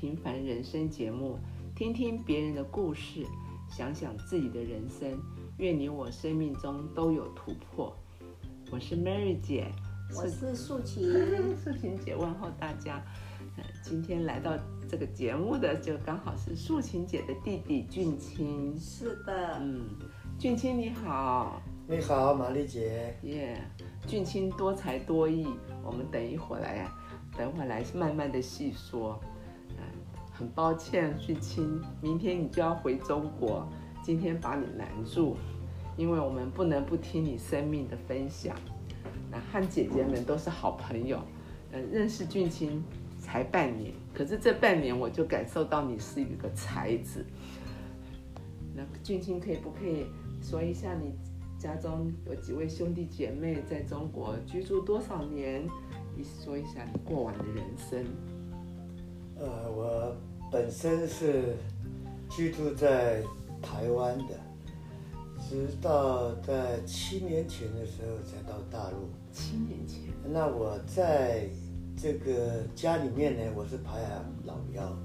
平凡人生节目，听听别人的故事，想想自己的人生。愿你我生命中都有突破。我是 Mary 姐，我是素琴，素琴姐问候大家。呃，今天来到这个节目的就刚好是素琴姐的弟弟俊清。是的，嗯，俊清你好。你好，玛丽姐。耶，俊清多才多艺，我们等一会儿来，等会儿来慢慢的细说。很抱歉，俊清，明天你就要回中国，今天把你拦住，因为我们不能不听你生命的分享。那和姐姐们都是好朋友，嗯，认识俊清才半年，可是这半年我就感受到你是一个才子。那俊清可以不可以说一下你？家中有几位兄弟姐妹在中国居住多少年？你说一下你过往的人生。呃，我本身是居住在台湾的，直到在七年前的时候才到大陆。七年前。那我在这个家里面呢，我是排行老幺，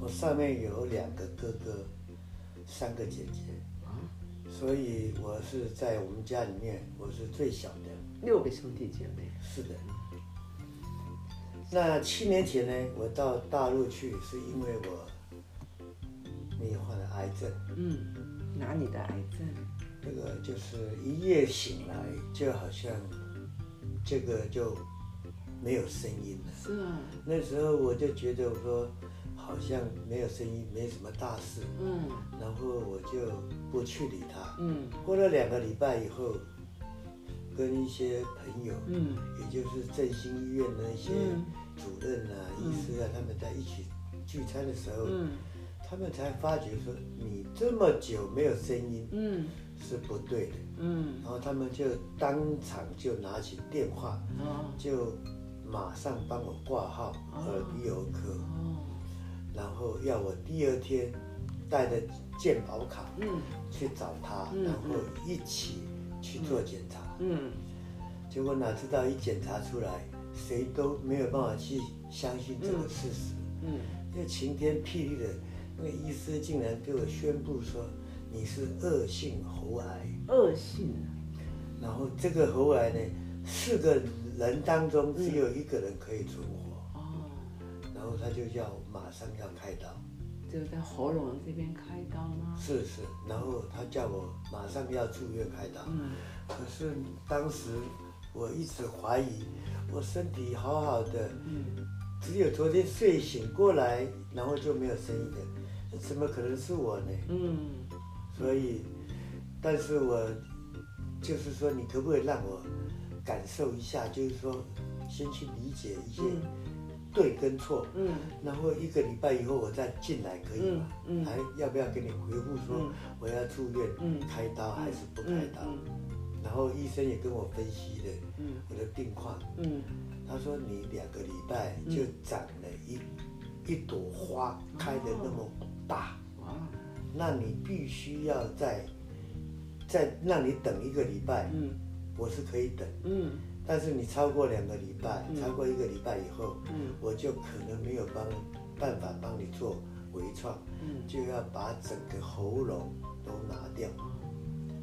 我上面有两个哥哥，三个姐姐。所以，我是在我们家里面，我是最小的。六个兄弟姐妹。是的。那七年前呢，我到大陆去，是因为我你患了癌症。嗯，哪里的癌症？这个就是一夜醒来，就好像这个就没有声音了。是啊。那时候我就觉得我说。好像没有声音，没什么大事。嗯，然后我就不去理他。嗯，过了两个礼拜以后，跟一些朋友，嗯，也就是振兴医院的一些主任啊、医师啊，他们在一起聚餐的时候，嗯，他们才发觉说你这么久没有声音，嗯，是不对的。嗯，然后他们就当场就拿起电话，就马上帮我挂号耳鼻喉科。然后要我第二天带着健保卡去找他，然后一起去做检查。嗯，结果哪知道一检查出来，谁都没有办法去相信这个事实。嗯，那晴天霹雳的，那个医师竟然给我宣布说你是恶性喉癌。恶性。然后这个喉癌呢，四个人当中只有一个人可以存活。哦然后他就叫马上要开刀，就在喉咙这边开刀吗？是是，然后他叫我马上要住院开刀。嗯，可是当时我一直怀疑，我身体好好的，嗯，只有昨天睡醒过来，然后就没有声音的，怎么可能是我呢？嗯，所以，但是我就是说，你可不可以让我感受一下，就是说，先去理解一些。对跟错，嗯，然后一个礼拜以后我再进来可以吗？嗯，还要不要给你回复说我要住院，嗯，开刀还是不开刀？然后医生也跟我分析了，嗯，我的病况，嗯，他说你两个礼拜就长了一一朵花开的那么大，哇，那你必须要在在让你等一个礼拜，嗯，我是可以等，嗯。但是你超过两个礼拜，超过一个礼拜以后，我就可能没有帮办法帮你做微创，就要把整个喉咙都拿掉，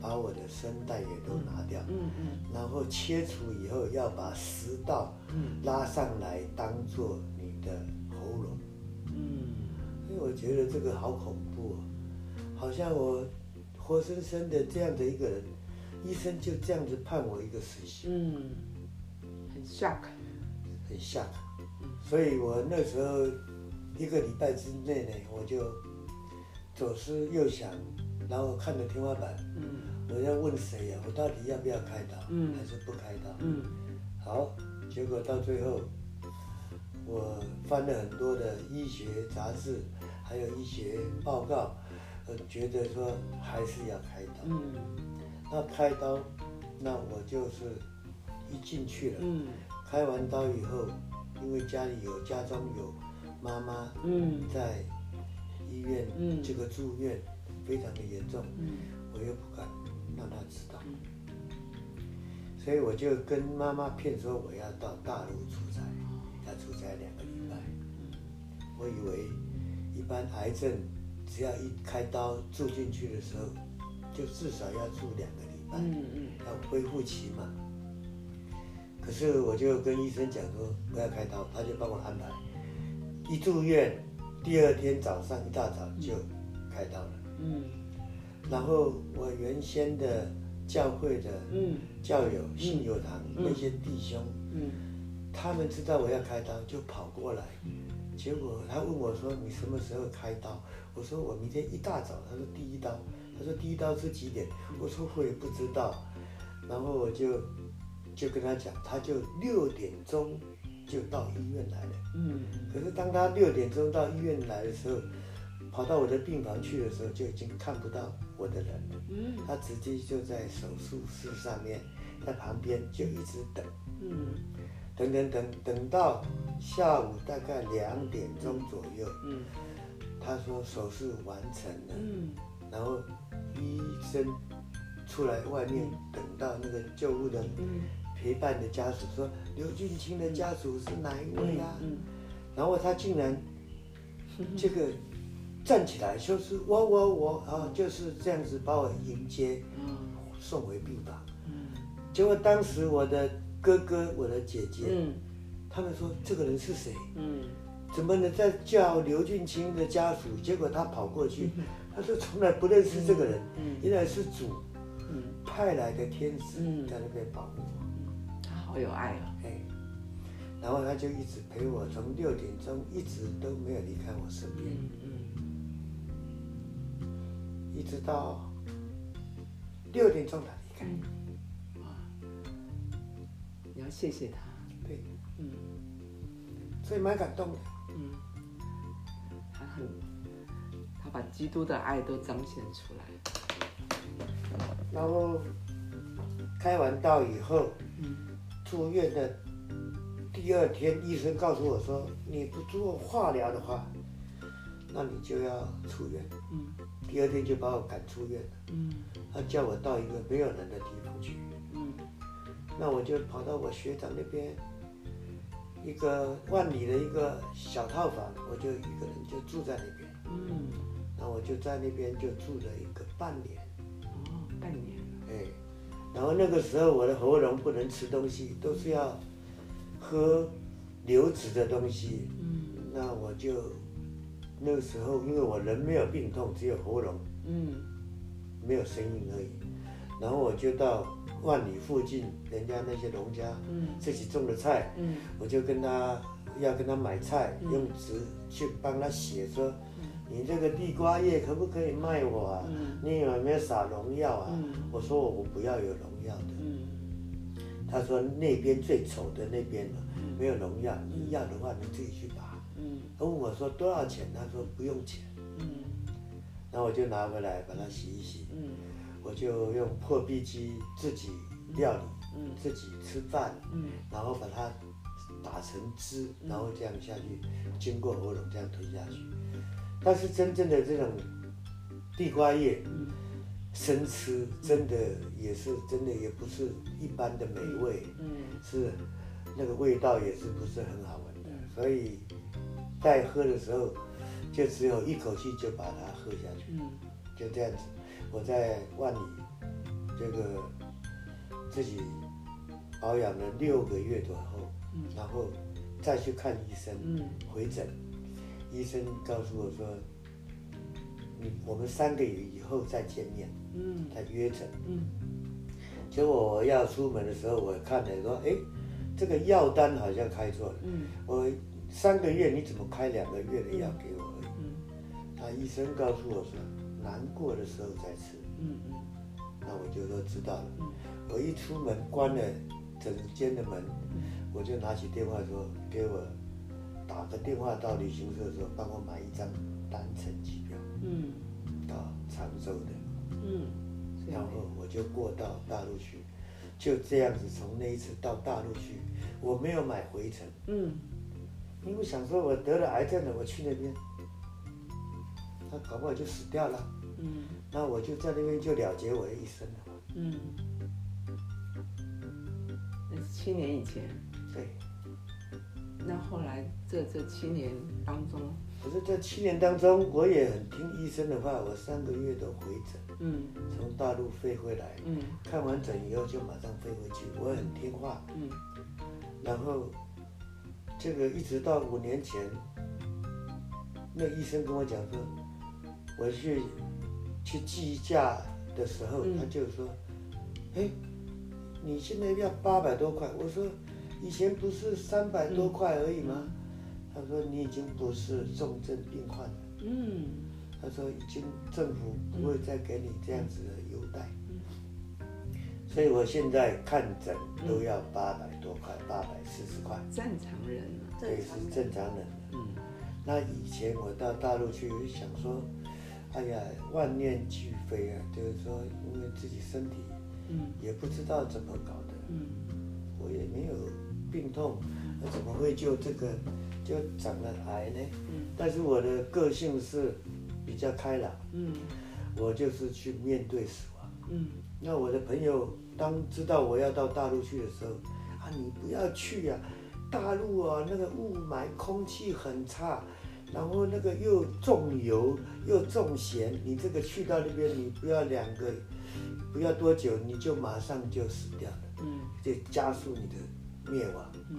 把我的声带也都拿掉，嗯嗯。然后切除以后要把食道拉上来当做你的喉咙，嗯。因为我觉得这个好恐怖哦，好像我活生生的这样的一个人，医生就这样子判我一个死刑。shock，很 shock，所以我那时候一个礼拜之内呢，我就左思右想，然后看着天花板，嗯，我要问谁呀？我到底要不要开刀，嗯，还是不开刀？嗯，好，结果到最后，我翻了很多的医学杂志，还有医学报告，呃，觉得说还是要开刀，嗯，那开刀，那我就是。一进去了，嗯，开完刀以后，因为家里有家中有妈妈，嗯，在医院，嗯，这个住院非常的严重，嗯，我又不敢让他知道，所以我就跟妈妈骗说我要到大陆出差，要出差两个礼拜，我以为一般癌症只要一开刀住进去的时候，就至少要住两个礼拜，嗯嗯要恢复期嘛。可是我就跟医生讲说不要开刀，他就帮我安排。一住院，第二天早上一大早就开刀了。嗯然后我原先的教会的嗯教友、信友堂那些弟兄，嗯他们知道我要开刀，就跑过来。结果他问我说：“你什么时候开刀？”我说：“我明天一大早。”他说：“第一刀。”他说：“第一刀是几点？”我说：“我也不知道。”然后我就就跟他讲，他就六点钟就到医院来了。嗯可是当他六点钟到医院来的时候，跑到我的病房去的时候，就已经看不到我的人了。嗯。他直接就在手术室上面，在旁边就一直等，嗯。等等等等到下午大概两点钟左右，嗯。他说手术完成了，嗯。然后医生出来外面等到那个救护人嗯。陪伴的家属说刘俊清的家属是哪一位啊？嗯。然后他竟然 这个站起来就是我我我啊，就是这样子把我迎接嗯。送回病房。嗯。结果当时我的哥哥、我的姐姐，嗯。他们说这个人是谁？嗯。怎么能在叫刘俊清的家属？结果他跑过去，他说从来不认识这个人，嗯原来是主嗯，派来的天使嗯。在那边保护我。他好有爱啊。哎，然后他就一直陪我，从六点钟一直都没有离开我身边，嗯一直到六点钟才离开。你要谢谢他。对，嗯所以蛮感动的。嗯，他很，他把基督的爱都彰显出来。然后开完刀以后，嗯住院的第二天，医生告诉我说，你不做化疗的话，那你就要出院。嗯第二天就把我赶出院了，嗯他叫我到一个没有人的地方去。嗯那我就跑到我学长那边，一个万里的一个小套房，我就一个人就住在那边。嗯，那我就在那边就住了一个半年，哦，半年。哎，然后那个时候我的喉咙不能吃东西，都是要喝流质的东西。嗯那我就那个时候，因为我人没有病痛，只有喉咙嗯没有声音而已。然后我就到万里附近人家那些农家嗯自己种的菜，嗯我就跟他要跟他买菜，嗯用纸去帮他写说，你这个地瓜叶可不可以卖我啊？嗯你有没有撒农药啊？嗯我说我不要有农药的。嗯他说那边最丑的那边没有农药，你要的话你自己去拔。嗯。他问我说多少钱？他说不用钱。嗯。然后我就拿回来把它洗一洗，嗯。我就用破壁机自己料理，嗯。自己吃饭，嗯。然后把它打成汁，然后这样下去，经过喉咙这样吞下去。但是真正的这种地瓜叶嗯。生吃，真的也是真的也不是一般的美味，嗯。是那个味道也是不是很好闻的，所以在喝的时候就只有一口气就把它喝下去，嗯。就这样子。我在万里这个自己保养了六个月左后，然后再去看医生，嗯。回诊，医生告诉我说，你我们三个月以后再见面，嗯。再约诊。嗯。结果我要出门的时候，我看了说，哎，这个药单好像开错了。嗯。我三个月你怎么开两个月的药给我？而已？嗯。那医生告诉我说，难过的时候再吃。嗯嗯。那我就说知道了。嗯。我一出门关了整间的门，我就拿起电话说，给我打个电话到旅行社说，帮我买一张单程机票嗯。到常州的。嗯，然后我就过到大陆去，就这样子从那一次到大陆去，我没有买回程，嗯因为想说我得了癌症了，我去那边，他搞不好就死掉了，嗯。那我就在那边就了结我的一生了。嗯，那是七年以前。对，那后来这这七年当中，可是这七年当中，我也很听医生的话，我三个月都回诊，嗯。从大陆飞回来，嗯。看完诊以后就马上飞回去，我很听话。嗯。然后这个一直到五年前，那医生跟我讲说，我去去计价的时候，嗯他就说，哎，你现在要八百多块，我说以前不是三百多块而已吗？他说你已经不是重症病患了，嗯。他说已经政府不会再给你这样子的优待，所以我现在看诊都要八百多块，八百四十块。正常人啊，对，是正常人。的。嗯。那以前我到大陆去，我就想说，哎呀，万念俱灰啊，就是说，因为自己身体嗯。也不知道怎么搞的，嗯。我也没有病痛，那怎么会就这个就长了癌呢？嗯。但是我的个性是比较开朗，嗯。我就是去面对死亡。嗯那我的朋友当知道我要到大陆去的时候，啊，你不要去呀、大陆啊，那个雾霾，空气很差，然后那个又重油又重咸，你这个去到那边，你不要两个，不要多久，你就马上就死掉了，嗯。就加速你的灭亡。嗯。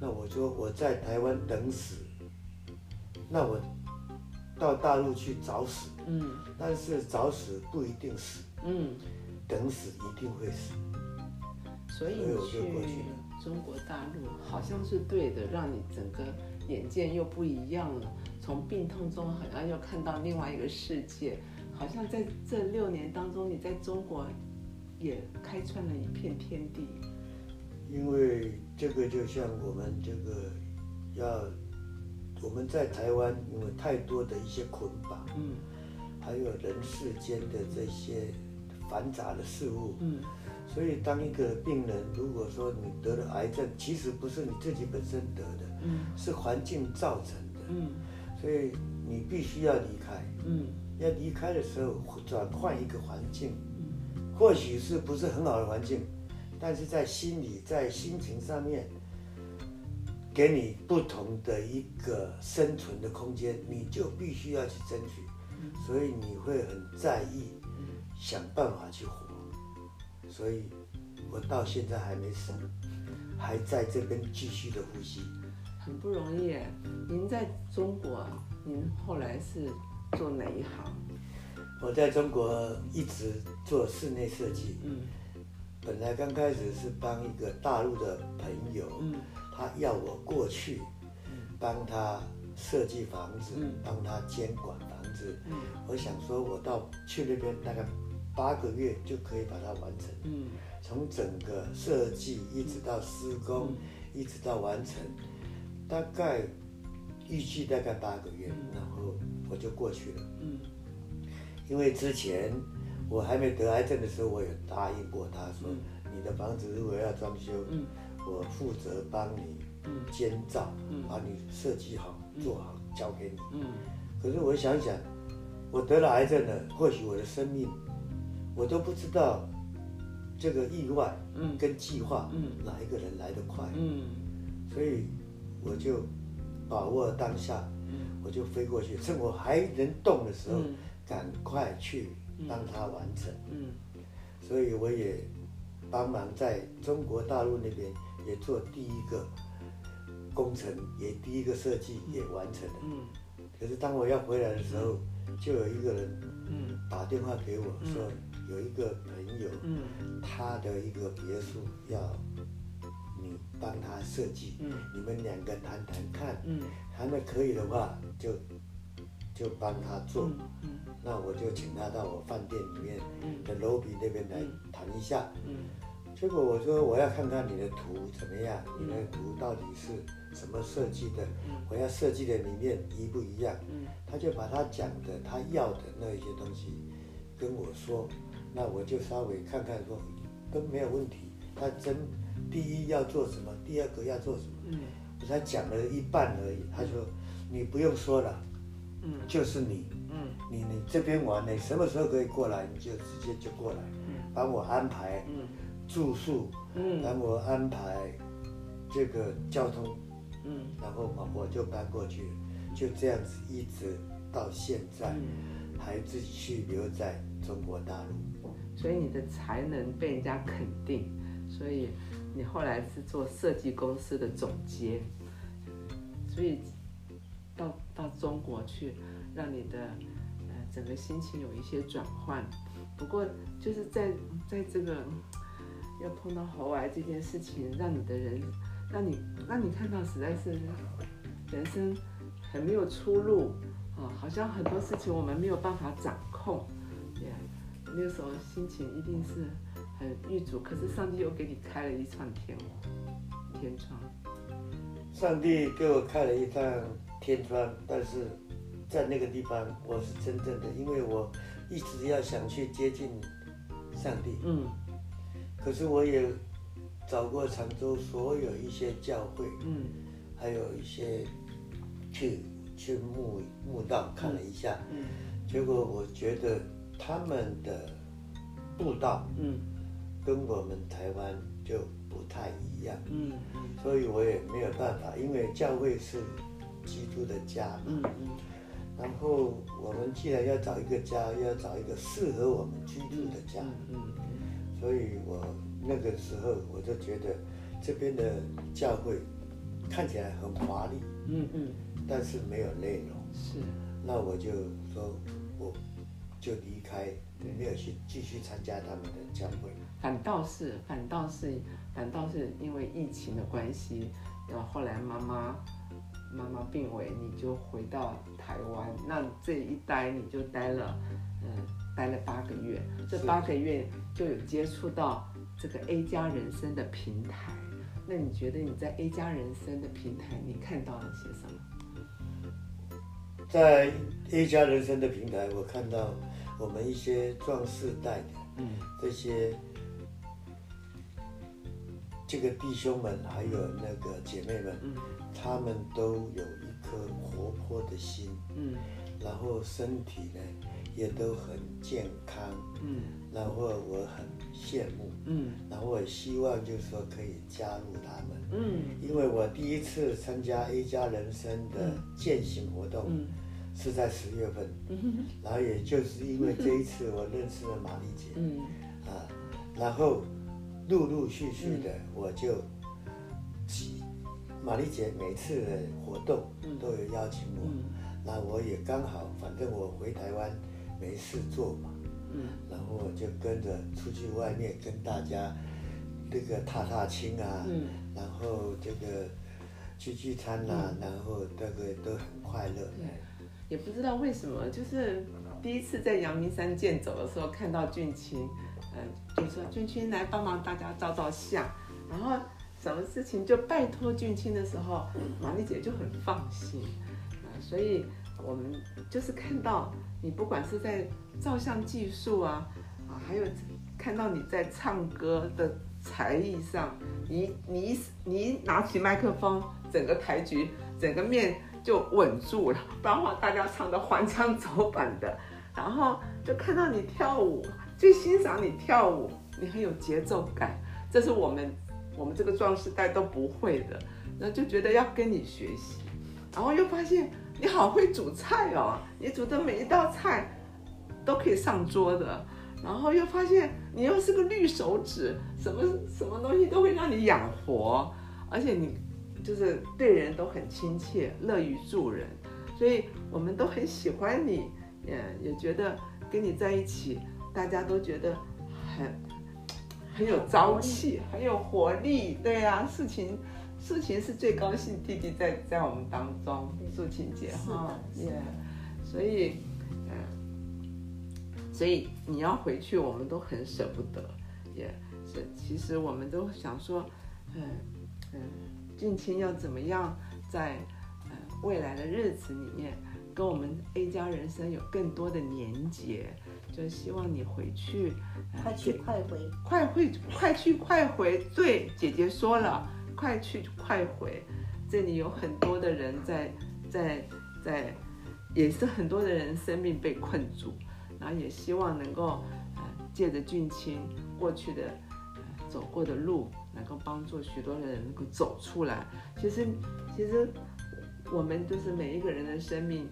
那我说我在台湾等死，那我到大陆去找死，嗯。但是找死不一定死，嗯，等死一定会死。所以去中国大陆好像是对的，让你整个眼界又不一样了。从病痛中好像又看到另外一个世界，好像在这六年当中，你在中国也开创了一片天地。因为这个就像我们这个要我们在台湾，因为太多的一些捆绑，嗯还有人世间的这些繁杂的事物，嗯。所以当一个病人如果说你得了癌症，其实不是你自己本身得的，嗯。是环境造成的，嗯。所以你必须要离开。嗯。要离开的时候，转换一个环境，或许是不是很好的环境，但是在心理、在心情上面，给你不同的一个生存的空间，你就必须要去争取，所以你会很在意，想办法去活。所以，我到现在还没死，还在这边继续的呼吸。很不容易。您在中国，您后来是做哪一行？我在中国一直做室内设计，嗯本来刚开始是帮一个大陆的朋友，嗯他要我过去帮他设计房子嗯，帮他监管房子。嗯我想说，我到去那边大概八个月就可以把它完成，嗯。从整个设计一直到施工，一直到完成，大概预计大概八个月，然后我就过去了。嗯。因为之前我还没得癌症的时候，我有答应过他说，你的房子如果要装修，嗯。我负责帮你嗯。监造，嗯。把你设计好、做好，交给你。嗯。可是我想想，我得了癌症了，或许我的生命，我都不知道这个意外嗯跟计划嗯哪一个人来得快，嗯所以我就把握当下，我就飞过去，趁我还能动的时候，嗯赶快去帮他完成。嗯所以我也帮忙在中国大陆那边也做第一个工程，也第一个设计也完成了。嗯可是当我要回来的时候，就有一个人嗯打电话给我说，有一个朋友，嗯。他的一个别墅要你帮他设计，嗯。你们两个谈谈看，嗯。谈的可以的话，就就帮他做。嗯那我就请他到我饭店里面嗯。的楼比那边来谈一下。嗯。结果我说我要看看你的图怎么样，你的图到底是什么设计的，我要设计的里面一不一样。嗯。他就把他讲的他要的那一些东西跟我说，那我就稍微看看说都没有问题。他真第一要做什么，第二个要做什么，嗯我才讲了一半而已。他说你不用说了，嗯就是你，嗯你你这边玩，你什么时候可以过来，你就直接就过来，帮我安排嗯住宿，嗯帮我安排这个交通，嗯然后嘛我就搬过去。就这样子一直到现在，还继续留在中国大陆。所以你的才能被人家肯定，所以你后来是做设计公司的总监，所以到到中国去，让你的呃整个心情有一些转换。不过就是在在这个要碰到喉癌这件事情，让你的人，让你让你看到实在是人生很没有出路啊，好像很多事情我们没有办法掌控，那个时候心情一定是很郁卒，可是上帝又给你开了一扇天天窗。上帝给我开了一扇天窗，但是在那个地方我是真正的，因为我一直要想去接近上帝。嗯。可是我也找过常州所有一些教会，嗯，还有一些去去墓墓道看了一下，嗯，结果我觉得。他们的步道，嗯，跟我们台湾就不太一样，嗯所以我也没有办法，因为教会是基督的家嘛，嗯嗯，然后我们既然要找一个家，要找一个适合我们居住的家，嗯嗯，所以我那个时候我就觉得这边的教会看起来很华丽，嗯嗯，但是没有内容，是，那我就说我。就离开，没有去继续参加他们的教会。反倒是，反倒是，反倒是因为疫情的关系，然后后来妈妈妈妈病危，你就回到台湾。那这一待你就待了，嗯，待了八个月。这八个月就有接触到这个 A 加人生的平台。那你觉得你在 A 加人生的平台，你看到了些什么？在 A 加人生的平台，我看到。我们一些壮士代的，嗯，这些这个弟兄们还有那个姐妹们，嗯，他们都有一颗活泼的心，嗯，然后身体呢也都很健康，嗯，然后我很羡慕，嗯，然后我希望就是说可以加入他们，嗯，因为我第一次参加 A 加人生的践行活动，嗯。是在十月份，然后也就是因为这一次，我认识了玛丽姐，啊，然后陆陆续续的我就，玛丽姐每次的活动都有邀请我，那我也刚好，反正我回台湾没事做嘛，然后我就跟着出去外面跟大家这个踏踏青啊，然后这个聚聚餐呐，然后这个都很快乐。也不知道为什么，就是第一次在阳明山健走的时候看到俊清，嗯，就说俊清来帮忙大家照照相，然后什么事情就拜托俊清的时候，玛丽姐就很放心，啊，所以我们就是看到你不管是在照相技术啊，啊，还有看到你在唱歌的才艺上，你你你拿起麦克风，整个台局整个面。就稳住了，不然话大家唱的还腔走板的，然后就看到你跳舞，最欣赏你跳舞，你很有节奏感，这是我们我们这个壮士代都不会的，然后就觉得要跟你学习，然后又发现你好会煮菜哦，你煮的每一道菜都可以上桌的，然后又发现你又是个绿手指，什么什么东西都会让你养活，而且你。就是对人都很亲切，乐于助人，所以我们都很喜欢你，也也觉得跟你在一起，大家都觉得很 很有朝气，很有活力。对呀，素琴，素琴是最高兴弟弟在在我们当中，素琴姐哈，耶，所以，嗯，所以你要回去，我们都很舍不得，也是，其实我们都想说，嗯嗯。俊清要怎么样在呃未来的日子里面跟我们 A 家人生有更多的连结？就希望你回去，快去快回，快回快去快回。对，姐姐说了，快去快回。这里有很多的人在在在，也是很多的人生命被困住，然后也希望能够呃借着俊清过去的呃走过的路。能够帮助许多人能够走出来。其实，其实我们就是每一个人的生命，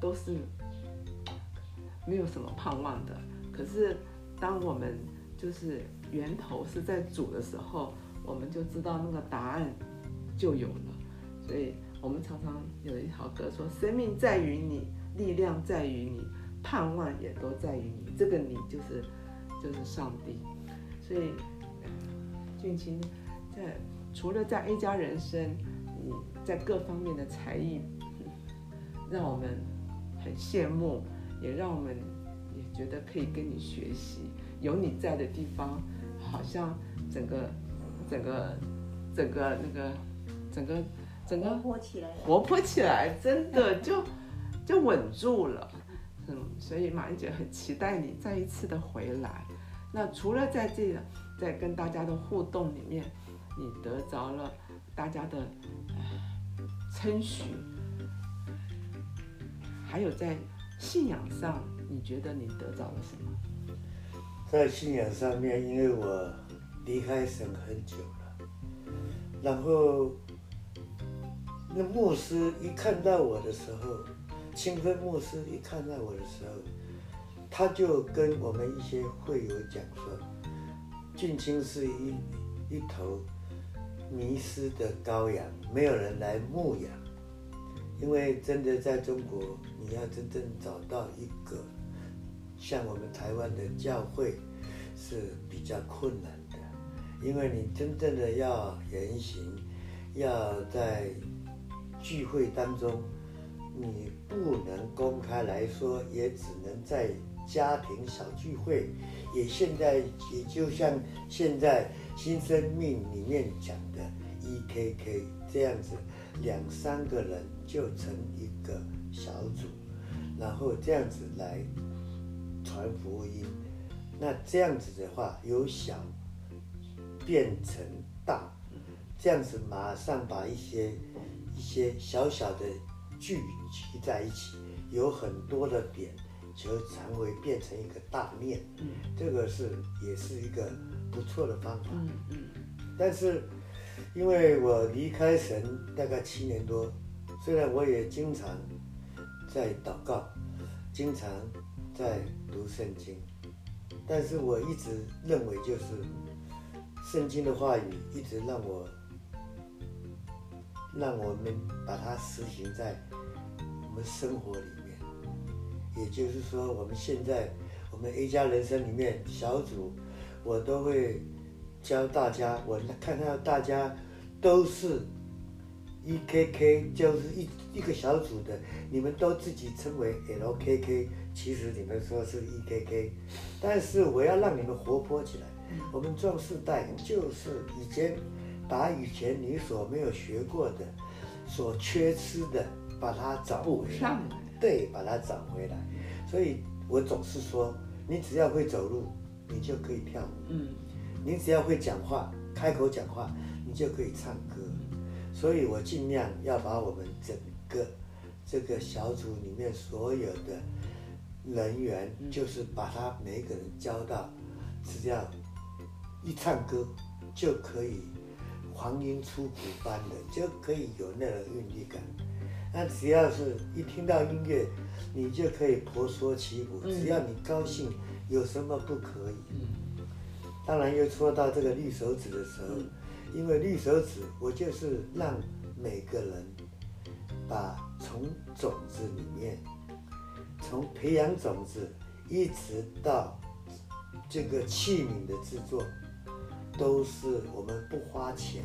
都是没有什么盼望的。可是当我们就是源头是在主的时候，我们就知道那个答案就有了。所以我们常常有一条歌说：“生命在于你，力量在于你，盼望也都在于你。”这个你就是就是上帝。所以俊清在除了在 A 加人生，你在各方面的才艺，让我们很羡慕，也让我们也觉得可以跟你学习。有你在的地方，好像整个整个整个那个整个整个活泼起来。活泼起来，真的 就就稳住了。嗯，所以马英姐很期待你再一次的回来。那除了在这个在跟大家的互动里面，你得着了大家的称许，还有在信仰上，你觉得你得着了什么？在信仰上面，因为我离开神很久了，然后那牧师一看到我的时候，清芬牧师一看到我的时候，他就跟我们一些会友讲说，俊清是一一头迷失的羔羊，没有人来牧养，因为真的在中国，你要真正找到一个。像我们台湾的教会是比较困难的，因为你真正的要言行，要在聚会当中，你不能公开来说，也只能在家庭小聚会，也现在也就像现在新生命里面讲的 EKK 这样子，两三个人就成一个小组，然后这样子来。传福音，那这样子的话，由小变成大，这样子马上把一些一些小小的聚集在一起，有很多的点，就成为变成一个大面。嗯，这个是也是一个不错的方法。嗯嗯。但是因为我离开神大概七年多，虽然我也经常在祷告，经常。在读圣经，但是我一直认为，就是圣经的话语一直让我，让我们把它实行在我们生活里面。也就是说，我们现在我们 A 加人生里面小组，我都会教大家，我看到大家都是 EKK，就是一一个小组的，你们都自己称为 LKK。其实你们说是 E K K，但是我要让你们活泼起来。我们壮士代就是以前把以前你所没有学过的、所缺失的，把它找补上来。对，把它找回来。所以我总是说，你只要会走路，你就可以跳舞。嗯。你只要会讲话，开口讲话，你就可以唱歌。所以我尽量要把我们整个这个小组里面所有的。人员就是把他每一个人教到，只要一唱歌就可以黄莺出谷般的，就可以有那种韵律感。那只要是一听到音乐，你就可以婆娑起舞。只要你高兴，有什么不可以？当然又说到这个绿手指的时候，因为绿手指，我就是让每个人把从种子里面。从培养种子一直到这个器皿的制作，都是我们不花钱，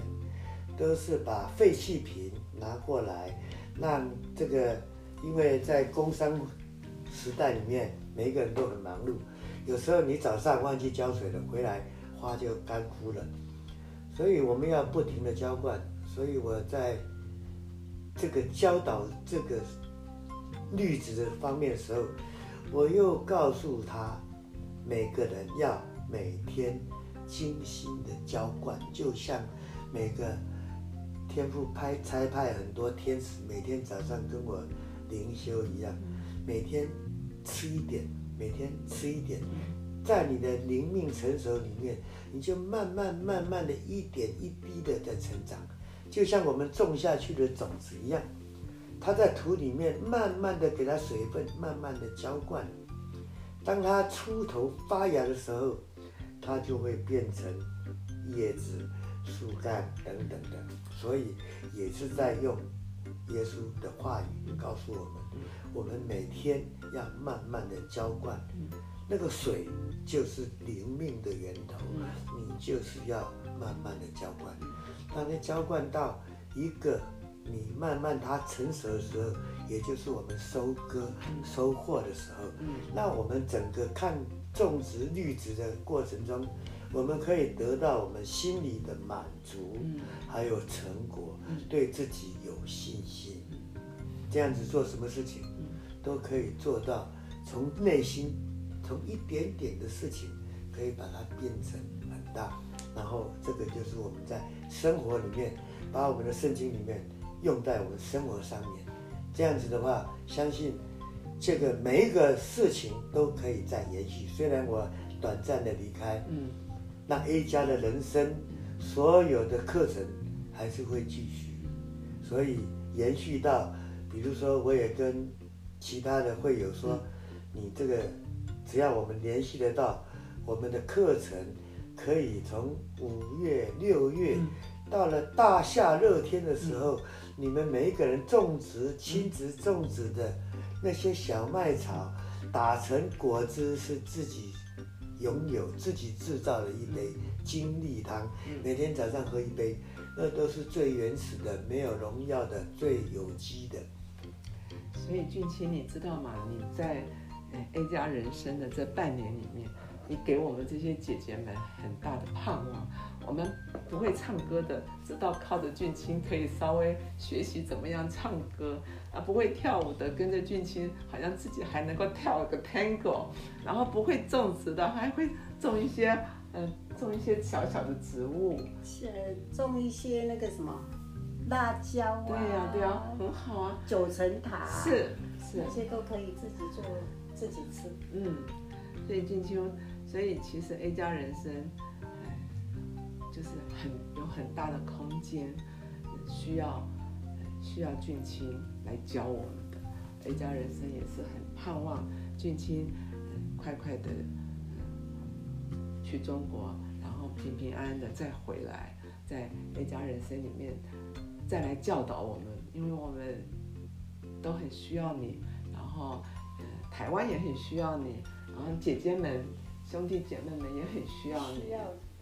都是把废弃品拿过来，那这个，因为在工商时代里面，每一个人都很忙碌，有时候你早上忘记浇水了，回来花就干枯了，所以我们要不停的浇灌，所以我在这个教导这个。绿植的方面的时候，我又告诉他，每个人要每天精心的浇灌，就像每个天父派差派很多天使，每天早上跟我灵修一样，每天吃一点，每天吃一点，在你的灵命成熟里面，你就慢慢慢慢的一点一滴的在成长，就像我们种下去的种子一样，它在土里面慢慢的给它水分，慢慢的浇灌。当它出头发芽的时候，它就会变成叶子、树干等等的。所以也是在用耶稣的话语告诉我们，我们每天要慢慢的浇灌。那个水就是灵命的源头，你就是要慢慢的浇灌。当你浇灌到一个你慢慢它成熟的时候，也就是我们收割、收获的时候，那我们整个看种植绿植的过程中，我们可以得到我们心里的满足，还有成果，对自己有信心。这样子做什么事情，都可以做到从内心。从一点点的事情，可以把它变成很大，然后这个就是我们在生活里面，把我们的圣经里面用在我们生活上面，这样子的话，相信这个每一个事情都可以再延续。虽然我短暂的离开，嗯，那 A 家的人生所有的课程还是会继续，所以延续到，比如说我也跟其他的会友说，你这个。只要我们联系得到，我们的课程可以从五月、六月，到了大夏热天的时候，你们每一个人种植、亲自种植的那些小麦草，打成果汁是自己拥有、自己制造的一杯精力汤，每天早上喝一杯，那都是最原始的、没有农药的、最有机的。所以俊清，你知道吗？你在。A 加人生的这半年里面，你给我们这些姐姐们很大的盼望。我们不会唱歌的，知道靠着俊清可以稍微学习怎么样唱歌啊。不会跳舞的，跟着俊清好像自己还能够跳个 tango。然后不会种植的，还会种一些嗯，种一些小小的植物，是种一些那个什么辣椒啊。对呀，对呀，很好啊。九层塔是是，那些都可以自己做。自己吃，嗯，所以俊秋，所以其实 A 加人生，哎，就是很有很大的空间，需要需要俊清来教我们的。A 加人生也是很盼望俊清快快的去中国，然后平平安安的再回来，在 A 加人生里面再来教导我们，因为我们都很需要你，然后。台湾也很需要你，然后姐姐们、兄弟姐妹们也很需要你，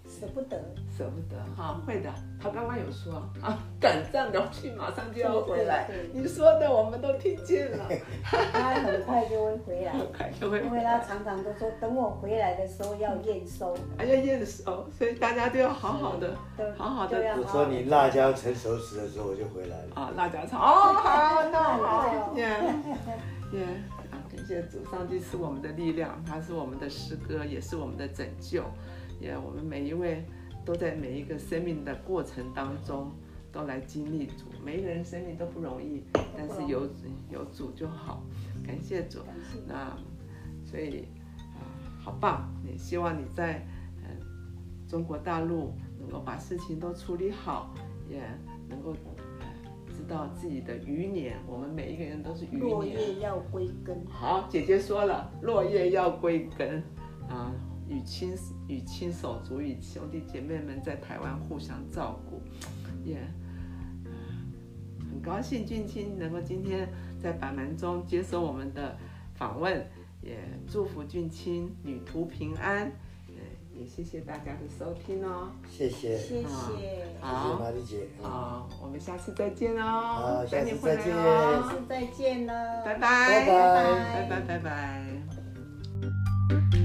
舍不得，舍不得哈，会的。他刚刚有说啊，短暂的去，马上就要回来。你说的我们都听见了，他很快就会回来，很快就会。因为他常常都说，等我回来的时候要验收，还要验收，所以大家都要好好的，好好的。我说你辣椒成熟时的时候我就回来了。啊，辣椒成哦，好，那好，耶耶。感谢主，上帝是我们的力量，他是我们的诗歌，也是我们的拯救。也，我们每一位都在每一个生命的过程当中都来经历主。每一个人生命都不容易，但是有有主就好。感谢主。那所以啊，好棒！也希望你在嗯中国大陆能够把事情都处理好，也能够。知道自己的余年，我们每一个人都是余年。落叶要归根。好，姐姐说了，落叶要归根啊，与亲与亲手足与兄弟姐妹们在台湾互相照顾，也很高兴俊清能够今天在百门中接受我们的访问，也祝福俊清旅途平安。也谢谢大家的收听哦，谢谢，谢谢，好，玛丽姐，好，我们下次再见哦，好，下次再见，下次再见了，拜拜，拜拜，拜拜，拜拜。